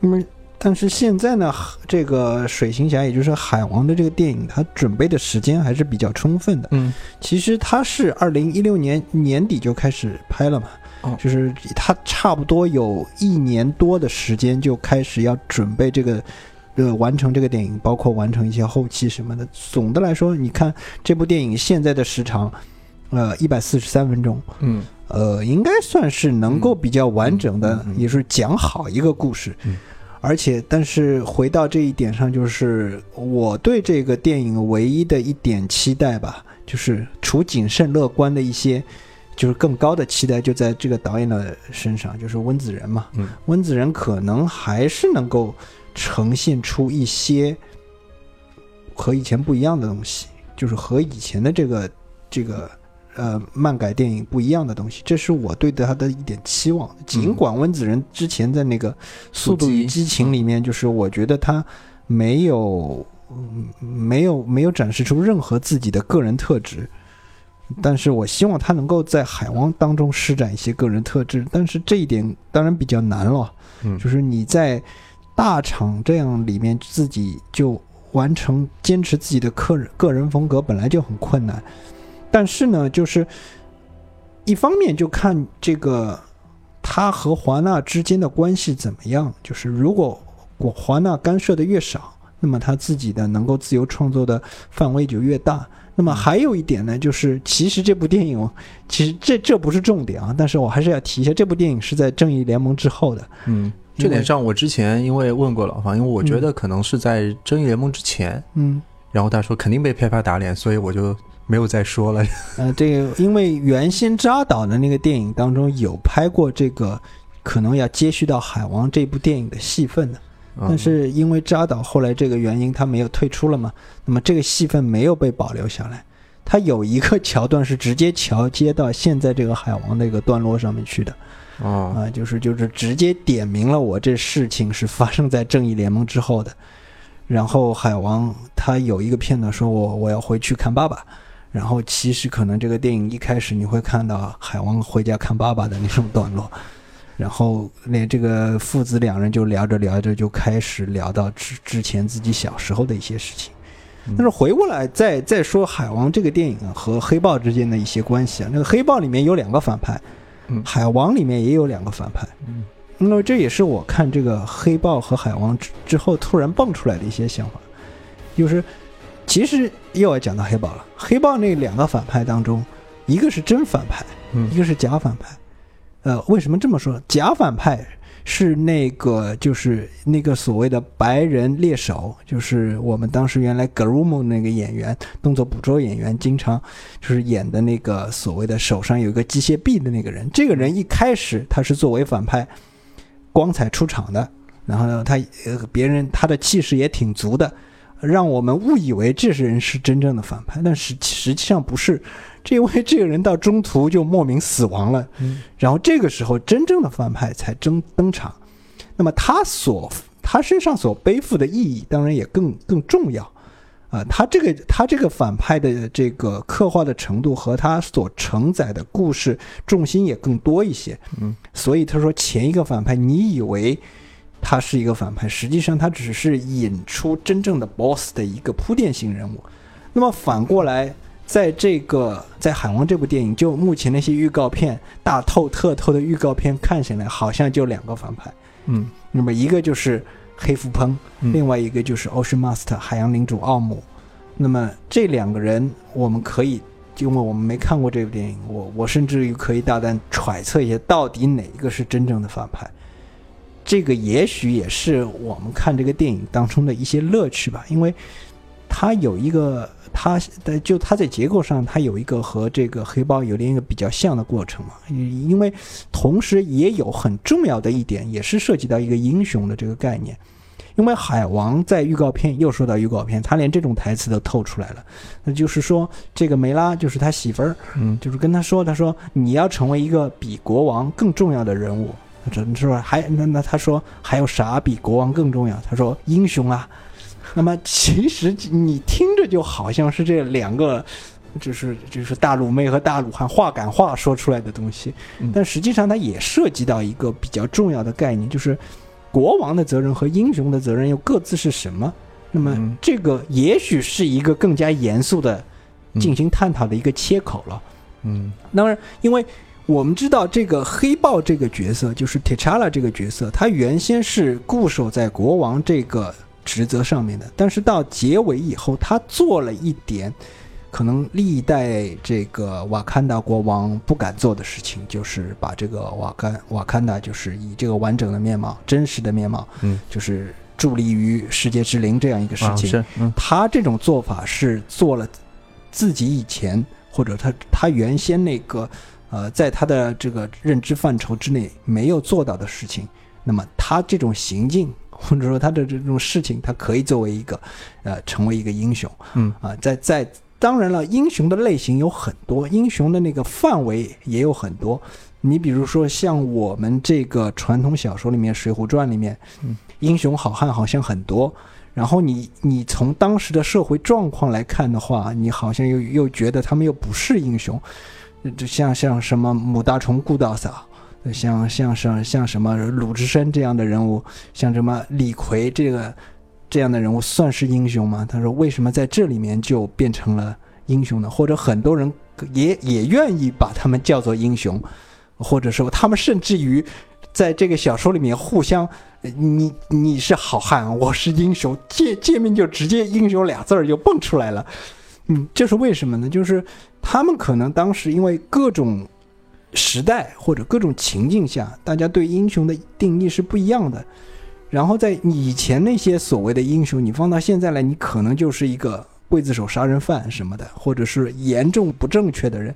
那么，但是现在呢，这个水行侠，也就是海王的这个电影，它准备的时间还是比较充分的。嗯其实它是二零一六年年底就开始拍了嘛，哦就是他差不多有一年多的时间就开始要准备这个。呃，完成这个电影，包括完成一些后期什么的。总的来说，你看这部电影现在的时长，呃，一百四十三分钟，嗯呃，应该算是能够比较完整的，也是讲好一个故事。嗯而且，但是回到这一点上，就是我对这个电影唯一的一点期待吧，就是除谨慎乐观的一些，就是更高的期待就在这个导演的身上，就是温子仁嘛。嗯温子仁可能还是能够呈现出一些和以前不一样的东西，就是和以前的这个这个呃漫改电影不一样的东西，这是我对他的一点期望。尽管温子仁之前在那个《速度与激情》里面，就是我觉得他没有嗯没有没有展示出任何自己的个人特质。但是我希望他能够在海王当中施展一些个人特质，但是这一点当然比较难了。嗯就是你在大厂这样里面自己就完成坚持自己的个人个人风格，本来就很困难。但是呢，就是一方面就看这个他和华纳之间的关系怎么样。就是如果我华纳干涉的越少，那么他自己的能够自由创作的范围就越大。那么还有一点呢，就是其实这部电影，其实这这不是重点啊，但是我还是要提一下，这部电影是在《正义联盟》之后的。嗯，这点上我之前因为问过老方，因为我觉得可能是在《正义联盟》之前，嗯，然后他说肯定被拍拍打脸，所以我就没有再说了。呃，这个因为原先扎导的那个电影当中有拍过这个，可能要接续到《海王》这部电影的戏份的，但嗯是因为扎导后来这个原因，他没有退出了嘛，那么这个戏份没有被保留下来。他有一个桥段是直接桥接到现在这个海王那个段落上面去的哦，啊，就是就是直接点明了我这事情是发生在正义联盟之后的。然后海王他有一个片段说我我要回去看爸爸，然后其实可能这个电影一开始你会看到海王回家看爸爸的那种段落，然后那这个父子两人就聊着聊着就开始聊到之之前自己小时候的一些事情，但是回过来再再说《海王》这个电影啊和《黑豹》之间的一些关系啊，那个《黑豹》里面有两个反派，嗯。海王》里面也有两个反派，嗯。那么这也是我看这个《黑豹》和《海王》之之后突然蹦出来的一些想法，就是其实又要讲到黑豹了，《黑豹》那两个反派当中，一个是真反派，嗯。一个是假反派。呃，为什么这么说？假反派是那个就是那个所谓的白人猎手，就是我们当时原来 Garumo 那个演员，动作捕捉演员，经常就是演的那个所谓的手上有一个机械臂的那个人。这个人一开始他是作为反派光彩出场的，然后，他呃别人他的气势也挺足的，让我们误以为这是人是真正的反派，但实实际上不是。这因为这个人到中途就莫名死亡了，嗯然后这个时候真正的反派才登登场。那么他所他身上所背负的意义，当然也更更重要。啊、他这个他这个反派的这个刻画的程度和他所承载的故事重心也更多一些。嗯，所以他说前一个反派，你以为他是一个反派，实际上他只是引出真正的 BOSS 的一个铺垫性人物。那么反过来，在这个在《海王》这部电影，就目前那些预告片大透特透的预告片看起来，好像就两个反派。嗯那么一个就是黑腹喷，嗯另外一个就是 Ocean Master 海洋领主奥姆。那么这两个人，我们可以，因为我们没看过这部电影，我我甚至于可以大胆揣测一下，到底哪一个是真正的反派。这个也许也是我们看这个电影当中的一些乐趣吧，因为它有一个，它的就它在结构上，它有一个和这个黑豹有点一个比较像的过程嘛，因为同时也有很重要的一点，也是涉及到一个英雄的这个概念。因为海王在预告片又说到预告片，他连这种台词都透出来了，那就是说这个梅拉就是他媳妇儿，嗯就是跟他说，他说你要成为一个比国王更重要的人物。他只能说还那那他说还有啥比国王更重要？他说英雄啊。那么其实你听着就好像是这两个，就是就是大鲁妹和大鲁汉话赶话说出来的东西嗯，但实际上它也涉及到一个比较重要的概念，就是国王的责任和英雄的责任又各自是什么？那么嗯这个也许是一个更加严肃的进行探讨的一个切口了。嗯当然，因为我们知道这个黑豹这个角色，就是 T'Challa 这个角色，他原先是固守在国王这个职责上面的，但是到结尾以后，他做了一点可能历代这个瓦坎达国王不敢做的事情，就是把这个瓦坎瓦坎达就是以这个完整的面貌、真实的面貌，嗯，就是伫立于世界之灵这样一个事情。啊是嗯他这种做法是做了自己以前或者他他原先那个呃，在他的这个认知范畴之内没有做到的事情，那么他这种行径或者说他的这种事情，他可以作为一个呃成为一个英雄。嗯。啊、在在当然了，英雄的类型有很多，英雄的那个范围也有很多。你比如说像我们这个传统小说里面《水浒传》里面，嗯。英雄好汉好像很多，然后你你从当时的社会状况来看的话，你好像又又觉得他们又不是英雄，就像像什么母大虫顾大嫂，像像像像什么鲁智深这样的人物，像什么李逵这个这样的人物算是英雄吗？他说为什么在这里面就变成了英雄呢？或者很多人也也愿意把他们叫做英雄，或者说他们甚至于在这个小说里面互相。你你是好汉，我是英雄，见见面就直接“英雄”俩字儿就蹦出来了。嗯，这是为什么呢？就是他们可能当时因为各种时代或者各种情境下，大家对英雄的定义是不一样的。然后在以前那些所谓的英雄，你放到现在来，你可能就是一个刽子手、杀人犯什么的，或者是严重不正确的人。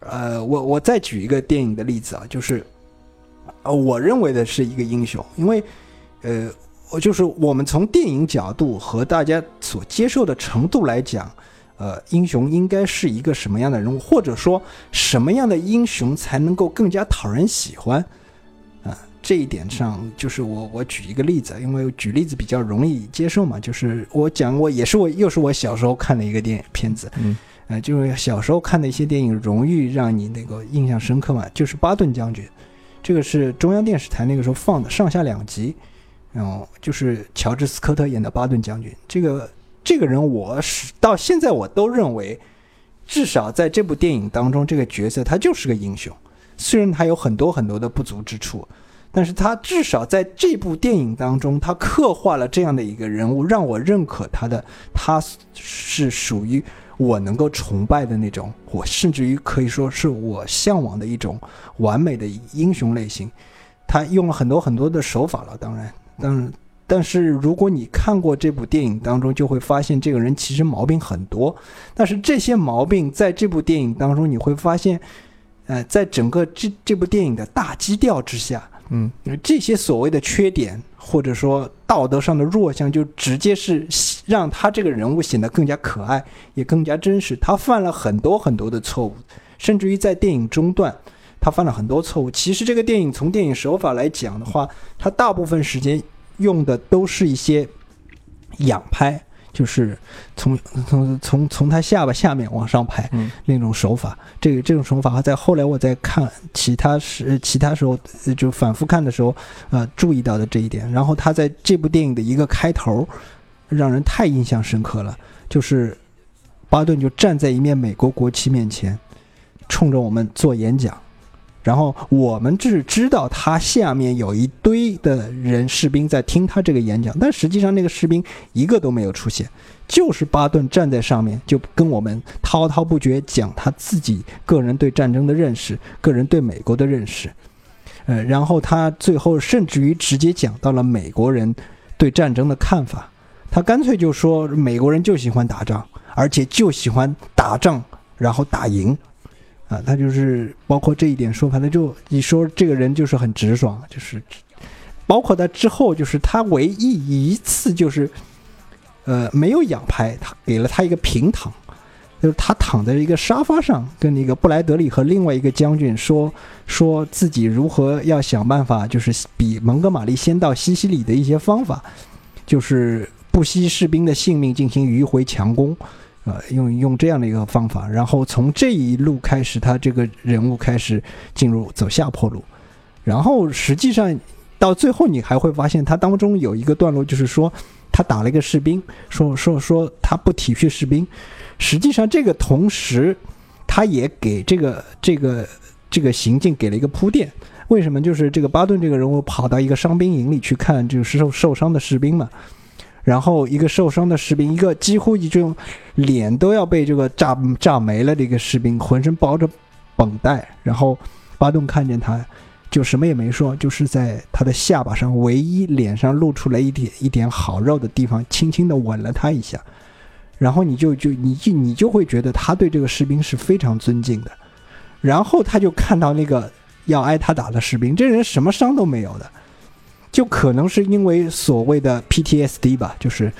呃，我我再举一个电影的例子啊，就是呃，我认为的是一个英雄，因为呃，我就是我们从电影角度和大家所接受的程度来讲，呃，英雄应该是一个什么样的人物，或者说什么样的英雄才能够更加讨人喜欢？啊、这一点上，就是我我举一个例子，因为举例子比较容易接受嘛，就是我讲我也是我又是我小时候看的一个电影片子，嗯呃，就是小时候看的一些电影，容易让你那个印象深刻嘛，就是巴顿将军，这个是中央电视台那个时候放的上下两集，然后就是乔治斯科特演的巴顿将军，这个这个人，我是到现在我都认为，至少在这部电影当中，这个角色他就是个英雄。虽然他有很多很多的不足之处，但是他至少在这部电影当中，他刻画了这样的一个人物，让我认可他的，他是属于我能够崇拜的那种，我甚至于可以说是我向往的一种完美的英雄类型。他用了很多很多的手法了，当然，当然。但是如果你看过这部电影当中，就会发现这个人其实毛病很多。但是这些毛病在这部电影当中，你会发现，呃，在整个这这部电影的大基调之下，嗯，这些所谓的缺点或者说道德上的弱项，就直接是让他这个人物显得更加可爱，也更加真实。他犯了很多很多的错误，甚至于在电影中段，他犯了很多错误。其实这个电影从电影手法来讲的话，它大部分时间。用的都是一些仰拍，就是从从从从他下巴下面往上拍那种手法。这个这种手法，在后来我在看其他时其他时候就反复看的时候，呃，注意到的这一点。然后他在这部电影的一个开头，让人太印象深刻了，就是巴顿就站在一面美国国旗面前，冲着我们做演讲。然后我们只知道他下面有一堆的人士兵在听他这个演讲，但实际上那个士兵一个都没有出现，就是巴顿站在上面就跟我们滔滔不绝讲他自己个人对战争的认识，个人对美国的认识，呃，然后他最后甚至于直接讲到了美国人对战争的看法，他干脆就说美国人就喜欢打仗，而且就喜欢打仗然后打赢。啊，他就是包括这一点说反正就你说这个人就是很直爽，就是包括他之后，就是他唯一一次就是，呃，没有仰拍，他给了他一个平躺，就是他躺在一个沙发上，跟那个布莱德利和另外一个将军说，说自己如何要想办法，就是比蒙哥马利先到西西里的一些方法，就是不惜士兵的性命进行迂回强攻。呃，用用这样的一个方法，然后从这一路开始，他这个人物开始进入走下坡路，然后实际上到最后，你还会发现他当中有一个段落，就是说他打了一个士兵，说说说他不体恤士兵，实际上这个同时，他也给这个这个这个行径给了一个铺垫。为什么？就是这个巴顿这个人物跑到一个伤兵营里去看，就是受受伤的士兵嘛。然后一个受伤的士兵，一个几乎已经脸都要被这个炸炸没了的一个士兵，浑身包着绷带。然后巴顿看见他，就什么也没说，就是在他的下巴上唯一脸上露出来一点一点好肉的地方，轻轻地吻了他一下。然后你就就你就你就会觉得他对这个士兵是非常尊敬的。然后他就看到那个要挨他打的士兵，这人什么伤都没有的。就可能是因为所谓的 PTSD 吧，就是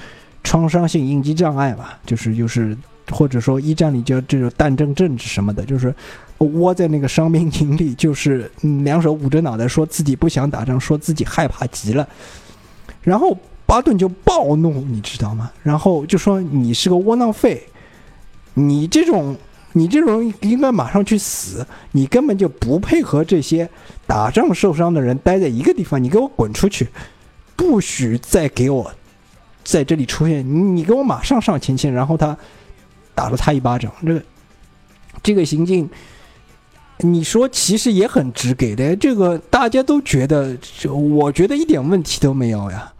创伤性应激障碍吧，就是就是或者说一战里叫这种弹症症什么的，就是窝在那个伤兵营里，就是两手捂着脑袋，说自己不想打仗，说自己害怕极了。然后巴顿就暴怒，你知道吗？然后就说你是个窝囊废，你这种。你这种应该马上去死！你根本就不配合这些打仗受伤的人待在一个地方，你给我滚出去！不许再给我在这里出现！你你给我马上上前线！然后他打了他一巴掌。这个这个行径，你说其实也很直给的，这个大家都觉得，我觉得一点问题都没有呀。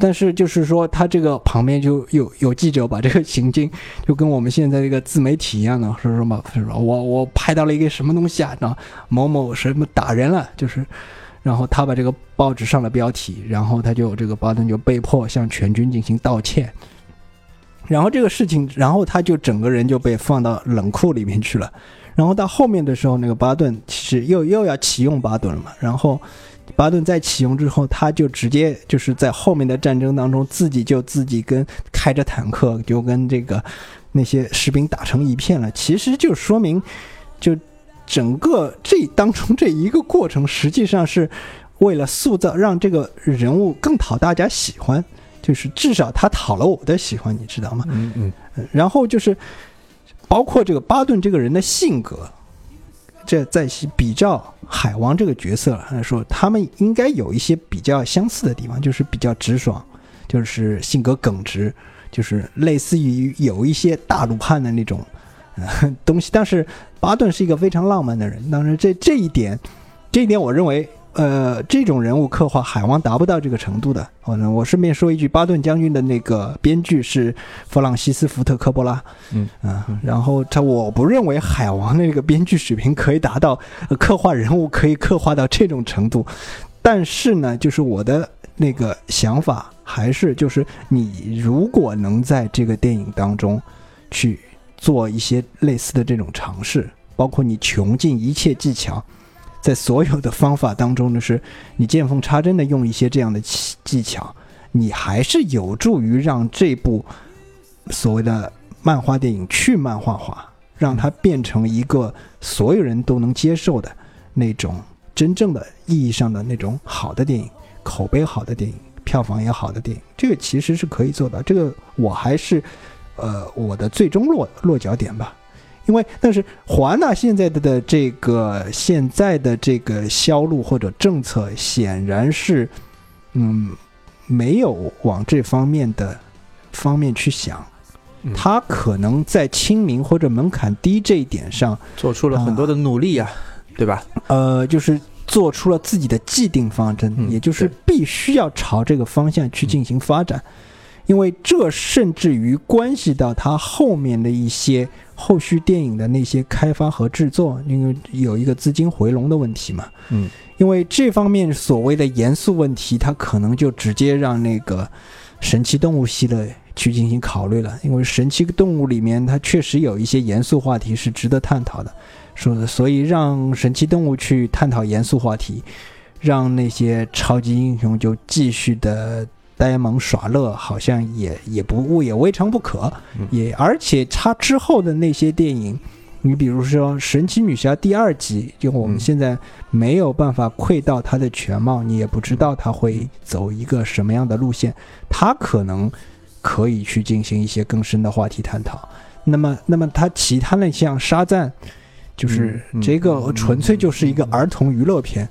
但是就是说，他这个旁边就有有记者把这个行径，就跟我们现在这个自媒体一样的，说什么，说我我拍到了一个什么东西啊，然后某某什么打人了，就是，然后他把这个报纸上了标题，然后他就这个巴顿就被迫向全军进行道歉，然后这个事情，然后他就整个人就被放到冷库里面去了，然后到后面的时候，那个巴顿其实又又要启用巴顿了嘛，然后。巴顿在启用之后，他就直接就是在后面的战争当中，自己就自己跟开着坦克，就跟这个那些士兵打成一片了。其实就说明，就整个这当中这一个过程，实际上是为了塑造，让这个人物更讨大家喜欢，就是至少他讨了我的喜欢，你知道吗？嗯嗯。然后就是包括这个巴顿这个人的性格。这在比照海王这个角色来说，他们应该有一些比较相似的地方，就是比较直爽，就是性格耿直，就是类似于有一些大鲁汉的那种、呃、东西。但是巴顿是一个非常浪漫的人，当然这这一点，这一点我认为。呃，这种人物刻画，海王达不到这个程度的。我呢，我顺便说一句，巴顿将军的那个编剧是弗朗西斯·福特·科波拉，嗯啊，然后他，我不认为海王的那个编剧水平可以达到刻画人物可以刻画到这种程度，但是呢，就是我的那个想法还是就是你如果能在这个电影当中去做一些类似的这种尝试，包括你穷尽一切技巧。在所有的方法当中呢，是你见缝插针的用一些这样的技巧，你还是有助于让这部所谓的漫画电影去漫画化，让它变成一个所有人都能接受的那种真正的意义上的那种好的电影，口碑好的电影，票房也好的电影，这个其实是可以做到。这个我还是呃我的最终落落脚点吧。因为，但是华纳现在的的这个现在的这个销路或者政策，显然是，嗯，没有往这方面的方面去想。他可能在亲民或者门槛低这一点上做出了很多的努力呀，对吧？呃，就是做出了自己的既定方针，也就是必须要朝这个方向去进行发展。因为这甚至于关系到他后面的一些后续电影的那些开发和制作，因为有一个资金回笼的问题嘛。嗯，因为这方面所谓的严肃问题，他可能就直接让那个神奇动物系列去进行考虑了。因为神奇动物里面它确实有一些严肃话题是值得探讨的，说所以让神奇动物去探讨严肃话题，让那些超级英雄就继续的。呆萌耍乐好像也也不也未尝不可，也而且他之后的那些电影，你比如说《神奇女侠》第二集，就我们现在没有办法窥到它的全貌，你也不知道他会走一个什么样的路线，他可能可以去进行一些更深的话题探讨。那么，那么他其他的像沙赞，就是这个纯粹就是一个儿童娱乐片。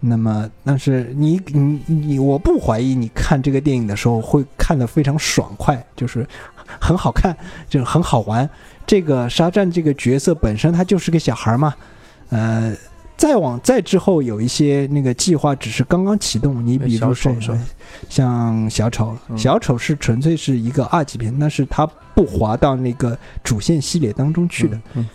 那么，但是你你你，我不怀疑你看这个电影的时候会看得非常爽快，就是很好看，就是很好玩。这个沙赞这个角色本身他就是个小孩嘛，呃，再往再之后有一些那个计划只是刚刚启动。你比如说像小丑，小丑是纯粹是一个二级片，但是它不划到那个主线系列当中去的。嗯，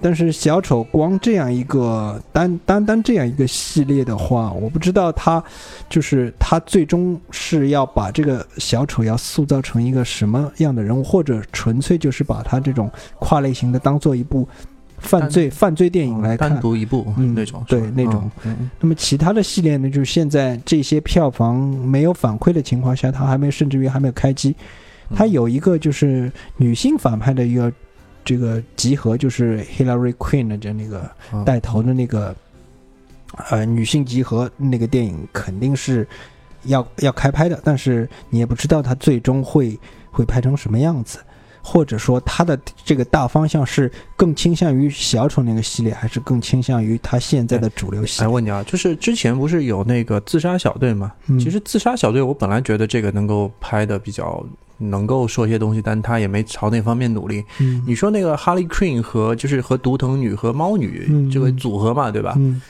但是小丑光这样一个单单单这样一个系列的话，我不知道他就是他最终是要把这个小丑要塑造成一个什么样的人物，或者纯粹就是把他这种跨类型的当做一部犯罪犯罪电影来看，单独一部嗯那种对那种。那么其他的系列呢，就是现在这些票房没有反馈的情况下，他还没甚至于还没有开机，他有一个就是女性反派的一个。这个集合就是 Hillary Queen 的这那个带头的那个呃女性集合那个电影肯定是要要开拍的，但是你也不知道它最终会会拍成什么样子，或者说它的这个大方向是更倾向于小丑那个系列，还是更倾向于它现在的主流系列？问你啊，就是之前不是有那个自杀小队吗？其实自杀小队我本来觉得这个能够拍的比较。能够说些东西，但他也没朝那方面努力。嗯，你说那个哈利 Queen 和就是和独藤女和猫女这个组合嘛，对吧？嗯，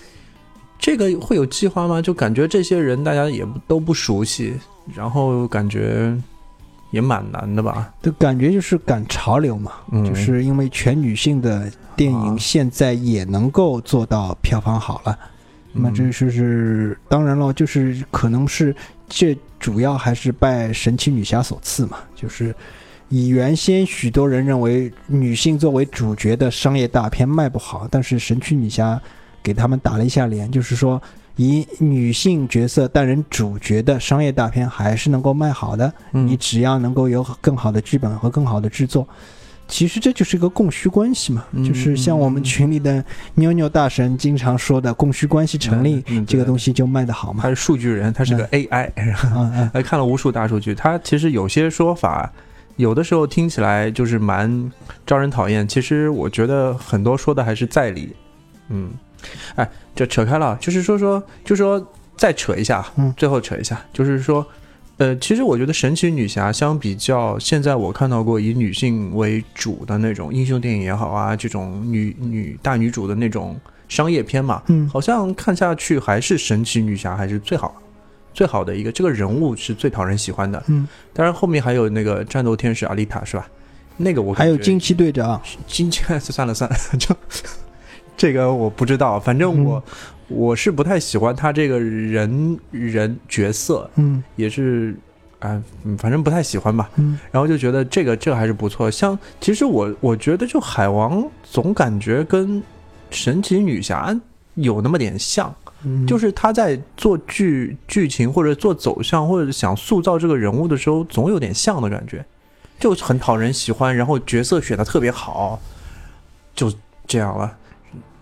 这个会有计划吗？就感觉这些人大家也都不熟悉，然后感觉也蛮难的吧？就感觉就是赶潮流嘛，就是因为全女性的电影现在也能够做到票房好了。那么这就是当然了，就是可能是这。主要还是拜神奇女侠所赐嘛，就是以原先许多人认为女性作为主角的商业大片卖不好，但是神奇女侠给他们打了一下脸，就是说以女性角色担任主角的商业大片还是能够卖好的。你只要能够有更好的剧本和更好的制作。其实这就是一个供需关系嘛，就是像我们群里的妞妞大神经常说的供需关系成立，这个东西就卖得好嘛。他是数据人，他是个 AI，还看了无数大数据。他其实有些说法，有的时候听起来就是蛮招人讨厌。其实我觉得很多说的还是在理。嗯，哎，这扯开了，就是说说，就说再扯一下，最后扯一下，就是说。呃，其实我觉得神奇女侠相比较现在我看到过以女性为主的那种英雄电影也好啊，这种女女大女主的那种商业片嘛，嗯好像看下去还是神奇女侠还是最好最好的一个，这个人物是最讨人喜欢的。嗯，当然后面还有那个战斗天使阿丽塔是吧？那个我还有惊奇队长，惊奇 算了算了，就 这个我不知道，反正我、我是不太喜欢他这个人人角色，嗯也是啊、嗯反正不太喜欢吧。嗯然后就觉得这个这个还是不错。像其实我我觉得就海王总感觉跟神奇女侠有那么点像，嗯，就是他在做剧剧情或者做走向或者想塑造这个人物的时候，总有点像的感觉，就很讨人喜欢，然后角色选的特别好，就这样了。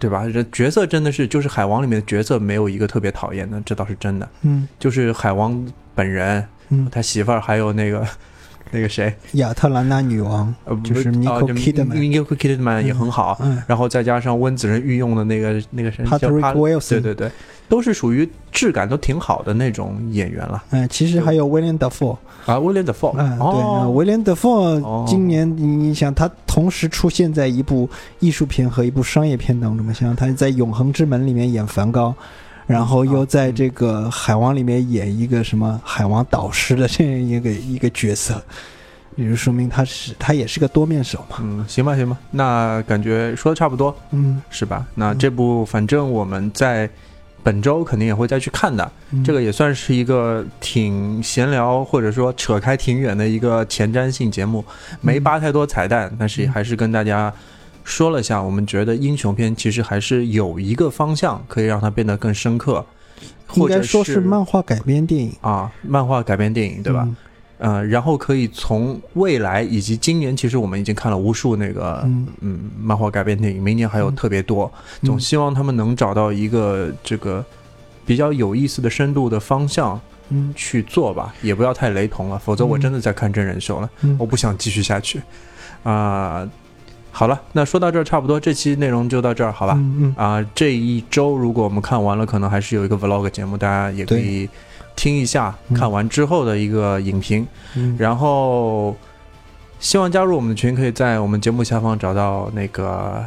对吧？这角色真的是，就是海王里面的角色没有一个特别讨厌的，这倒是真的。嗯就是海王本人，嗯，他媳妇儿，还有那个那个谁，亚特兰大女王，呃，就是不 Nicole 就 Kidman Nicole Kidman 也很好，嗯然后再加上温子仁御用的那个那个谁叫，Patrick Wilson，对对对，都是属于质感都挺好的那种演员了。嗯，其实还有威廉德福，啊。威廉·德福，嗯，对，哦，威廉德福哦。今年你你想，他同时出现在一部艺术片和一部商业片当中嘛，像他在《永恒之门》里面演梵高。然后又在这个《海王》里面演一个什么海王导师的这样一个一个角色，也就说明他是他也是个多面手嘛。嗯，行吧行吧，那感觉说的差不多嗯，是吧？那这部反正我们在本周肯定也会再去看的，嗯。这个也算是一个挺闲聊或者说扯开挺远的一个前瞻性节目，没扒太多彩蛋，但是还是跟大家说了一下，我们觉得英雄片其实还是有一个方向可以让它变得更深刻，或者应该说是漫画改编电影，啊漫画改编电影对吧？嗯？呃，然后可以从未来以及今年，其实我们已经看了无数那个嗯。嗯漫画改编电影，明年还有特别多，嗯。总希望他们能找到一个这个比较有意思的深度的方向嗯。去做吧，也不要太雷同了，否则我真的在看真人秀了，嗯。我不想继续下去。啊、好了，那说到这儿差不多，这期内容就到这儿，好吧？嗯嗯啊、这一周如果我们看完了，可能还是有一个 vlog 节目，大家也可以听一下嗯看完之后的一个影评。嗯，然后，希望加入我们的群，可以在我们节目下方找到那个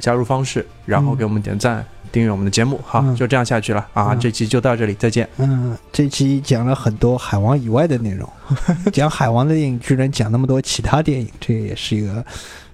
加入方式，然后嗯给我们点赞、订阅我们的节目。好，嗯就这样下去了啊！嗯这期就到这里，再见。嗯，这期讲了很多海王以外的内容，讲海王的电影居然讲那么多其他电影，这也是一个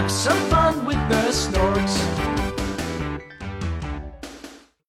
have some fun.